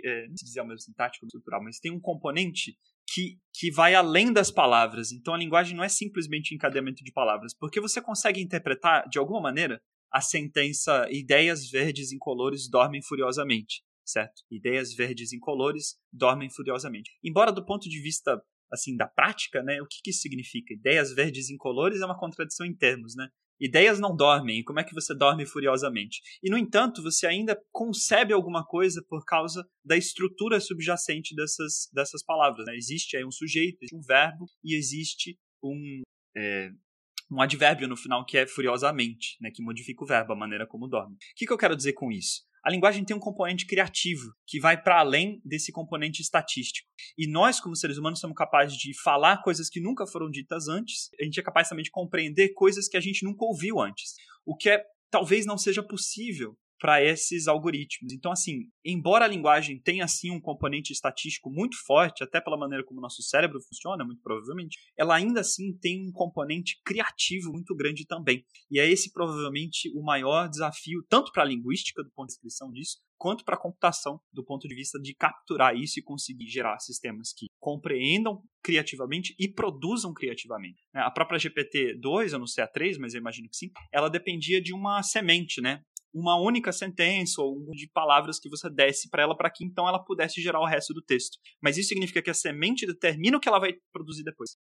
é, não se dizer ao mesmo sintático estrutural, mas tem um componente que, que vai além das palavras. Então a linguagem não é simplesmente encadeamento de palavras, porque você consegue interpretar, de alguma maneira, a sentença ideias verdes incolores dormem furiosamente, certo? Ideias verdes incolores dormem furiosamente. Embora do ponto de vista assim da prática, né, o que, que isso significa? Ideias verdes incolores é uma contradição em termos, né? Ideias não dormem, como é que você dorme furiosamente? E, no entanto, você ainda concebe alguma coisa por causa da estrutura subjacente dessas, dessas palavras. Né? Existe aí um sujeito, um verbo e existe um, é, um advérbio no final que é furiosamente, né? que modifica o verbo, a maneira como dorme. O que, que eu quero dizer com isso? A linguagem tem um componente criativo que vai para além desse componente estatístico. E nós, como seres humanos, somos capazes de falar coisas que nunca foram ditas antes. A gente é capaz também de compreender coisas que a gente nunca ouviu antes. O que é talvez não seja possível para esses algoritmos. Então, assim, embora a linguagem tenha assim um componente estatístico muito forte, até pela maneira como o nosso cérebro funciona, muito provavelmente, ela ainda assim tem um componente criativo muito grande também. E é esse provavelmente o maior desafio, tanto para a linguística, do ponto de descrição disso, quanto para a computação, do ponto de vista de capturar isso e conseguir gerar sistemas que compreendam criativamente e produzam criativamente. Né? A própria GPT-2, eu não sei a 3, mas eu imagino que sim, ela dependia de uma semente, né? Uma única sentença ou de palavras que você desse para ela para que então ela pudesse gerar o resto do texto. Mas isso significa que a semente determina o que ela vai produzir depois.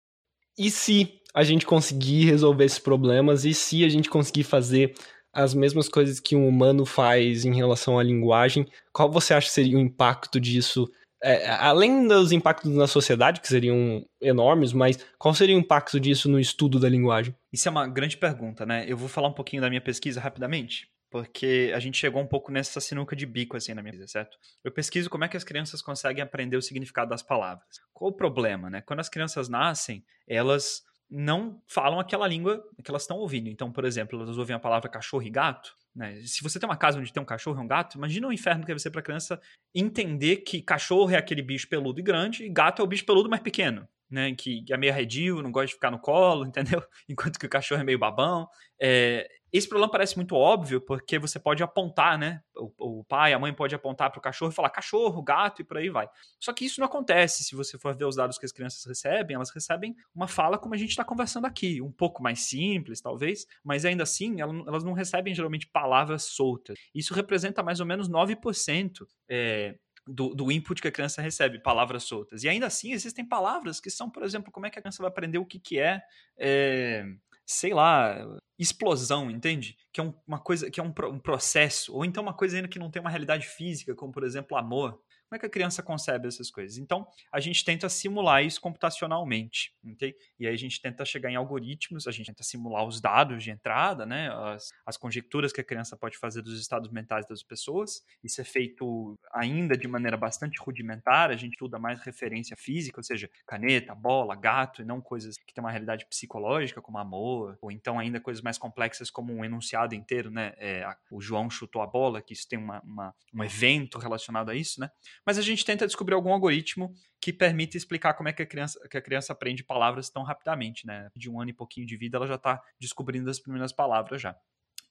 E se a gente conseguir resolver esses problemas e se a gente conseguir fazer as mesmas coisas que um humano faz em relação à linguagem, qual você acha que seria o impacto disso? É, além dos impactos na sociedade, que seriam enormes, mas qual seria o impacto disso no estudo da linguagem? Isso é uma grande pergunta, né? Eu vou falar um pouquinho da minha pesquisa rapidamente porque a gente chegou um pouco nessa sinuca de bico assim na minha vida, certo? Eu pesquiso como é que as crianças conseguem aprender o significado das palavras. Qual o problema, né? Quando as crianças nascem, elas não falam aquela língua que elas estão ouvindo. Então, por exemplo, elas ouvem a palavra cachorro e gato. Né? Se você tem uma casa onde tem um cachorro e um gato, imagina o inferno que deve ser para a criança entender que cachorro é aquele bicho peludo e grande e gato é o bicho peludo mais pequeno né, que é meio arredio, não gosta de ficar no colo, entendeu? Enquanto que o cachorro é meio babão. É, esse problema parece muito óbvio, porque você pode apontar, né? O, o pai, a mãe pode apontar para o cachorro e falar cachorro, gato e por aí vai. Só que isso não acontece se você for ver os dados que as crianças recebem, elas recebem uma fala como a gente está conversando aqui, um pouco mais simples, talvez, mas ainda assim elas não recebem geralmente palavras soltas. Isso representa mais ou menos 9% é, do, do input que a criança recebe, palavras soltas. E ainda assim, existem palavras que são, por exemplo, como é que a criança vai aprender o que, que é, é sei lá, explosão, entende? Que é um, uma coisa, que é um, um, processo, ou então uma coisa ainda que não tem uma realidade física, como por exemplo amor. Como é que a criança concebe essas coisas? Então, a gente tenta simular isso computacionalmente, ok? E aí a gente tenta chegar em algoritmos, a gente tenta simular os dados de entrada, né? As, as conjecturas que a criança pode fazer dos estados mentais das pessoas. Isso é feito ainda de maneira bastante rudimentar, a gente estuda mais referência física, ou seja, caneta, bola, gato, e não coisas que têm uma realidade psicológica, como amor, ou então ainda coisas mais complexas como um enunciado inteiro, né? É, o João chutou a bola, que isso tem uma, uma, um evento relacionado a isso, né? Mas a gente tenta descobrir algum algoritmo que permita explicar como é que a criança, que a criança aprende palavras tão rapidamente, né? De um ano e pouquinho de vida, ela já está descobrindo as primeiras palavras já.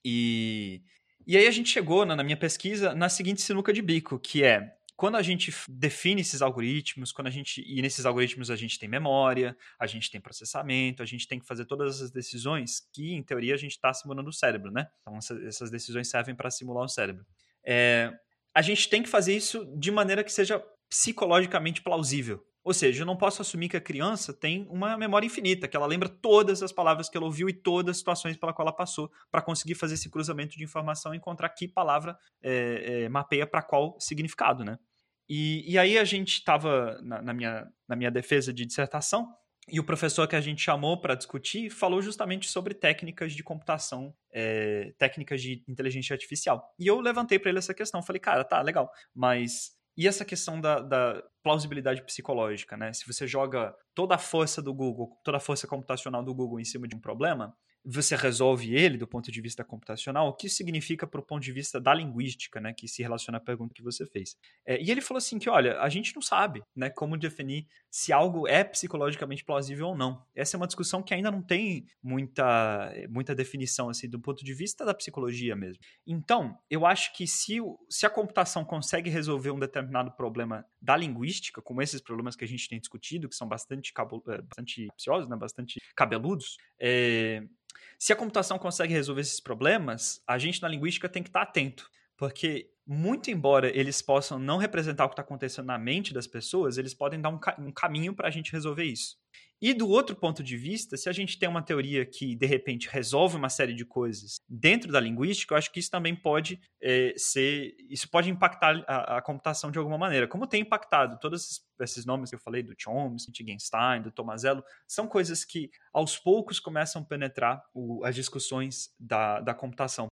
E, e aí a gente chegou, na, na minha pesquisa, na seguinte sinuca de bico, que é quando a gente define esses algoritmos, quando a gente e nesses algoritmos a gente tem memória, a gente tem processamento, a gente tem que fazer todas essas decisões que, em teoria, a gente está simulando o cérebro, né? Então essas decisões servem para simular o cérebro. É, a gente tem que fazer isso de maneira que seja psicologicamente plausível. Ou seja, eu não posso assumir que a criança tem uma memória infinita, que ela lembra todas as palavras que ela ouviu e todas as situações pela qual ela passou, para conseguir fazer esse cruzamento de informação e encontrar que palavra é, é, mapeia para qual significado, né? E, e aí a gente estava, na, na, minha, na minha defesa de dissertação, e o professor que a gente chamou para discutir falou justamente sobre técnicas de computação, é, técnicas de inteligência artificial. E eu levantei para ele essa questão. Falei, cara, tá, legal, mas e essa questão da, da, plausibilidade psicológica, né? Se você joga toda a força do Google, toda a força computacional do Google em cima de um problema, você resolve ele do ponto de vista computacional, o que significa para o ponto de vista da linguística, né, que se relaciona à pergunta que você fez. É, e ele falou assim que, olha, a gente não sabe, né, como definir se algo é psicologicamente plausível ou não. Essa é uma discussão que ainda não tem muita, muita definição, assim, do ponto de vista da psicologia mesmo. Então, eu acho que se, se a computação consegue resolver um determinado problema da linguística, como esses problemas que a gente tem discutido, que são bastante, é, bastante né, bastante cabeludos, é, se a computação consegue resolver esses problemas, a gente na linguística tem que estar atento, porque muito embora eles possam não representar o que está acontecendo na mente das pessoas, eles podem dar um, ca um caminho para a gente resolver isso. E do outro ponto de vista, se a gente tem uma teoria que de repente resolve uma série de coisas dentro da linguística, eu acho que isso também pode é, ser, isso pode impactar a, a, computação de alguma maneira, como tem impactado todos esses, esses nomes que eu falei do Chomsky, de Genstein, do Tomazello, são coisas que aos poucos começam a penetrar o, as discussões da, da computação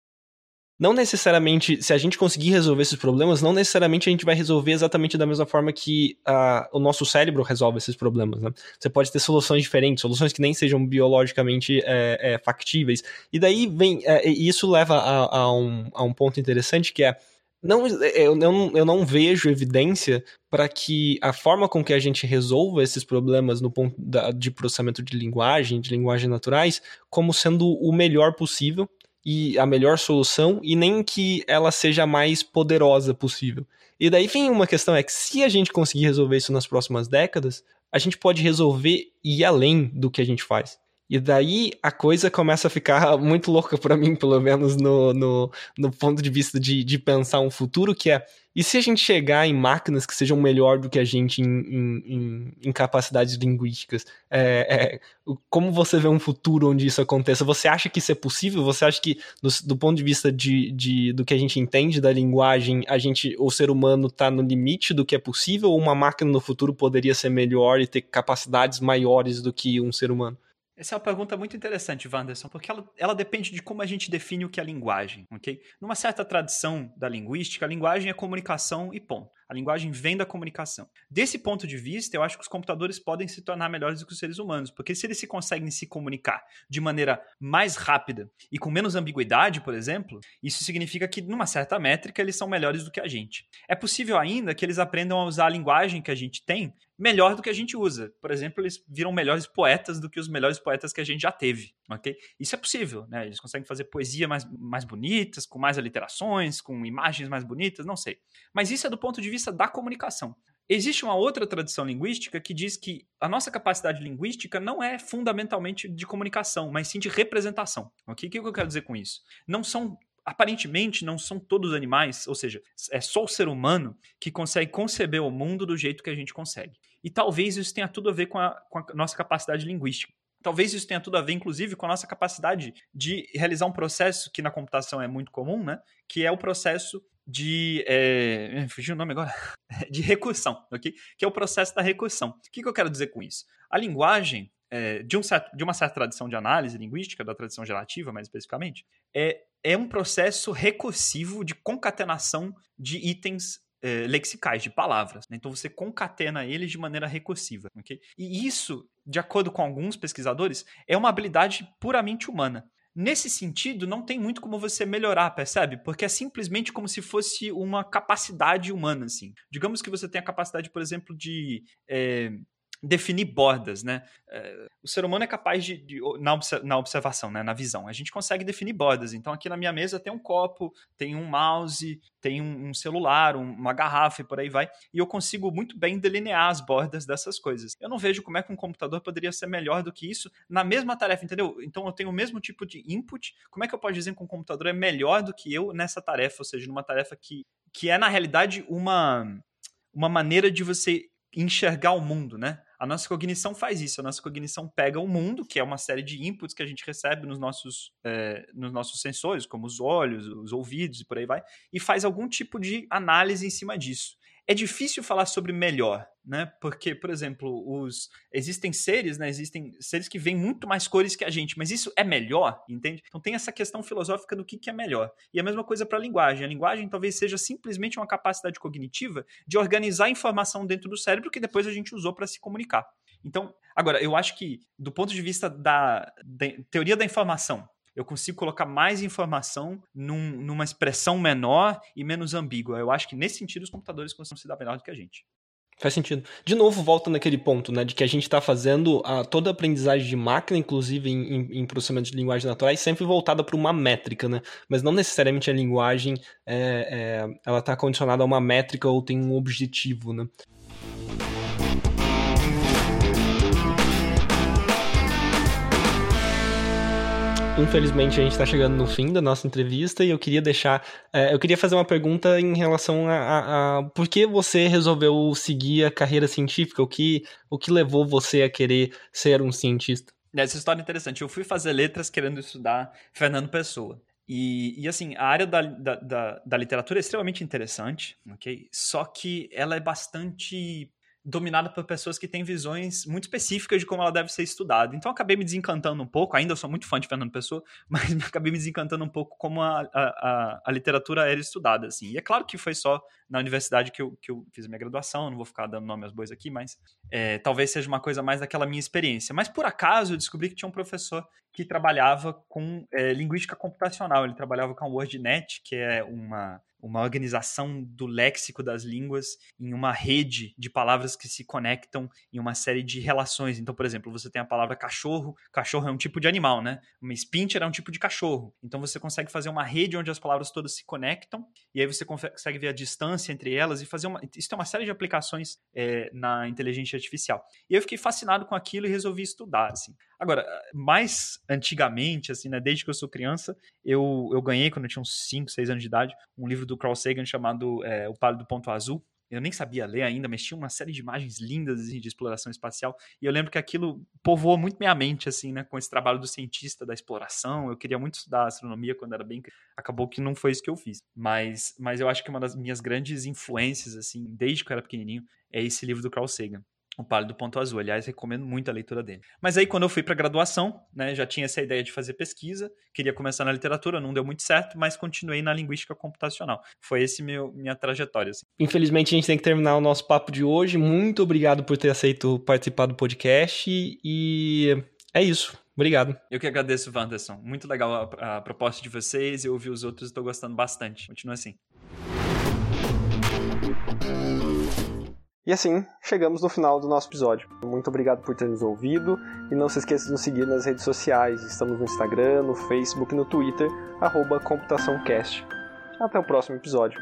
não necessariamente, se a gente conseguir resolver esses problemas, não necessariamente a gente vai resolver exatamente da mesma forma que uh, o nosso cérebro resolve esses problemas. Né? Você pode ter soluções diferentes, soluções que nem sejam biologicamente é, é, factíveis. E daí vem, é, isso leva a, a, um, a um ponto interessante que é não, eu, não, eu não vejo evidência para que a forma com que a gente resolva esses problemas no ponto da, de processamento de linguagem, de linguagens naturais, como sendo o melhor possível e a melhor solução e nem que ela seja a mais poderosa possível. E daí vem uma questão é que se a gente conseguir resolver isso nas próximas décadas, a gente pode resolver e ir além do que a gente faz. E daí a coisa começa a ficar muito louca para mim, pelo menos no, no, no ponto de vista de, de pensar um futuro, que é e se a gente chegar em máquinas que sejam melhor do que a gente em, em, em capacidades linguísticas? É, é, como você vê um futuro onde isso aconteça? Você acha que isso é possível? Você acha que, do, do ponto de vista de, de, do que a gente entende da linguagem, a gente, o ser humano está no limite do que é possível? Ou uma máquina no futuro poderia ser melhor e ter capacidades maiores do que um ser humano? Essa é uma pergunta muito interessante, Wanderson, porque ela, ela depende de como a gente define o que é linguagem, ok? Numa certa tradição da linguística, a linguagem é comunicação e ponto. A linguagem vem da comunicação. Desse ponto de vista, eu acho que os computadores podem se tornar melhores do que os seres humanos, porque se eles se conseguem se comunicar de maneira mais rápida e com menos ambiguidade, por exemplo, isso significa que, numa certa métrica, eles são melhores do que a gente. É possível ainda que eles aprendam a usar a linguagem que a gente tem melhor do que a gente usa. Por exemplo, eles viram melhores poetas do que os melhores poetas que a gente já teve, ok? Isso é possível, né? Eles conseguem fazer poesia mais, mais bonitas, com mais aliterações, com imagens mais bonitas, não sei. Mas isso é do ponto de vista da comunicação. Existe uma outra tradição linguística que diz que a nossa capacidade linguística não é fundamentalmente de comunicação, mas sim de representação. Ok? O que eu quero dizer com isso? Não são aparentemente não são todos animais, ou seja, é só o ser humano que consegue conceber o mundo do jeito que a gente consegue. E talvez isso tenha tudo a ver com a, com a nossa capacidade linguística. Talvez isso tenha tudo a ver, inclusive, com a nossa capacidade de realizar um processo que na computação é muito comum, né? Que é o processo de. É, fugiu o nome agora? De recursão, ok? Que é o processo da recursão. O que, que eu quero dizer com isso? A linguagem, é, de, um certo, de uma certa tradição de análise linguística, da tradição gerativa mais especificamente, é, é um processo recursivo de concatenação de itens é, lexicais, de palavras. Né? Então você concatena eles de maneira recursiva. Okay? E isso, de acordo com alguns pesquisadores, é uma habilidade puramente humana. Nesse sentido, não tem muito como você melhorar, percebe? Porque é simplesmente como se fosse uma capacidade humana, assim. Digamos que você tem a capacidade, por exemplo, de é, definir bordas, né? É, o ser humano é capaz de, de na, na, observação, né? na visão, a gente consegue definir bordas. Então aqui na minha mesa tem um copo, tem um mouse, tem um, um celular, um, uma garrafa e por aí vai, e eu consigo muito bem delinear as bordas dessas coisas. Eu não vejo como é que um computador poderia ser melhor do que isso na mesma tarefa, entendeu? Então eu tenho o mesmo tipo de input. Como é que eu posso dizer que um computador é melhor do que eu nessa tarefa, ou seja, numa tarefa que, que é na realidade uma uma maneira de você enxergar o mundo, né? A nossa cognição faz isso. A nossa cognição pega o mundo, que é uma série de inputs que a gente recebe nos nossos, é, nos nossos sensores, como os olhos, os ouvidos e por aí vai, e faz algum tipo de análise em cima disso. É difícil falar sobre melhor, né? Porque, por exemplo, os existem seres, né? Existem seres que veem muito mais cores que a gente, mas isso é melhor, entende? Então tem essa questão filosófica do que, que é melhor. E a mesma coisa para a linguagem. A linguagem talvez seja simplesmente uma capacidade cognitiva de organizar informação dentro do cérebro que depois a gente usou para se comunicar. Então, agora, eu acho que, do ponto de vista da, da teoria da informação, eu consigo colocar mais informação num, numa expressão menor e menos ambígua. Eu acho que nesse sentido os computadores conseguem se dar melhor do que a gente. Faz sentido. De novo, volta naquele ponto, né, de que a gente está fazendo a, toda a aprendizagem de máquina, inclusive em, em, em processamento de linguagem naturais, sempre voltada para uma métrica, né? Mas não necessariamente a linguagem é, é, ela está condicionada a uma métrica ou tem um objetivo, né? Infelizmente a gente está chegando no fim da nossa entrevista e eu queria deixar, é, eu queria fazer uma pergunta em relação a, a, a, por que você resolveu seguir a carreira científica, o que, o que levou você a querer ser um cientista? Essa história é interessante. Eu fui fazer letras querendo estudar Fernando Pessoa. E, e, assim, a área da, da, da, da, literatura é extremamente interessante, ok? Só que ela é bastante dominada por pessoas que têm visões muito específicas de como ela deve ser estudada. Então acabei me desencantando um pouco, ainda sou muito fã de Fernando Pessoa, mas acabei me desencantando um pouco como a, a, a, literatura era estudada, assim. E é claro que foi só na universidade que eu, que eu fiz minha graduação, não vou ficar dando nome aos bois aqui, mas é, talvez seja uma coisa mais daquela minha experiência. Mas por acaso eu descobri que tinha um professor que trabalhava com é, linguística computacional, ele trabalhava com a WordNet, que é uma uma organização do léxico das línguas em uma rede de palavras que se conectam em uma série de relações. Então, por exemplo, você tem a palavra cachorro, cachorro é um tipo de animal, né? Uma spincher é um tipo de cachorro. Então você consegue fazer uma rede onde as palavras todas se conectam e aí você consegue ver a distância entre elas e fazer uma. Isso tem uma série de aplicações é, na inteligência artificial. E eu fiquei fascinado com aquilo e resolvi estudar, assim. Agora, mais antigamente, assim, né, desde que eu sou criança, eu, eu ganhei, quando eu tinha uns 5, 6 anos de idade, um livro do Carl Sagan chamado é, O Pálido Ponto Azul. Eu nem sabia ler ainda, mas tinha uma série de imagens lindas assim, de exploração espacial. E eu lembro que aquilo povoou muito minha mente, assim, né? Com esse trabalho do cientista da exploração. Eu queria muito estudar astronomia quando era bem. Acabou que não foi isso que eu fiz. Mas, mas eu acho que uma das minhas grandes influências, assim, desde que eu era pequenininho, é esse livro do Carl Sagan. O Pálido Ponto Azul. Aliás, recomendo muito a leitura dele. Mas aí, quando eu fui para graduação, né, já tinha essa ideia de fazer pesquisa, queria começar na literatura, não deu muito certo, mas continuei na linguística computacional. Foi esse meu minha trajetória. Assim. Infelizmente, a gente tem que terminar o nosso papo de hoje. Muito obrigado por ter aceito participar do podcast e é isso. Obrigado. Eu que agradeço, Wanderson. Muito legal a, a proposta de vocês. Eu ouvi os outros e estou gostando bastante. Continua assim. E assim, chegamos no final do nosso episódio. Muito obrigado por ter nos ouvido e não se esqueça de nos seguir nas redes sociais. Estamos no Instagram, no Facebook no Twitter, arroba ComputaçãoCast. Até o próximo episódio.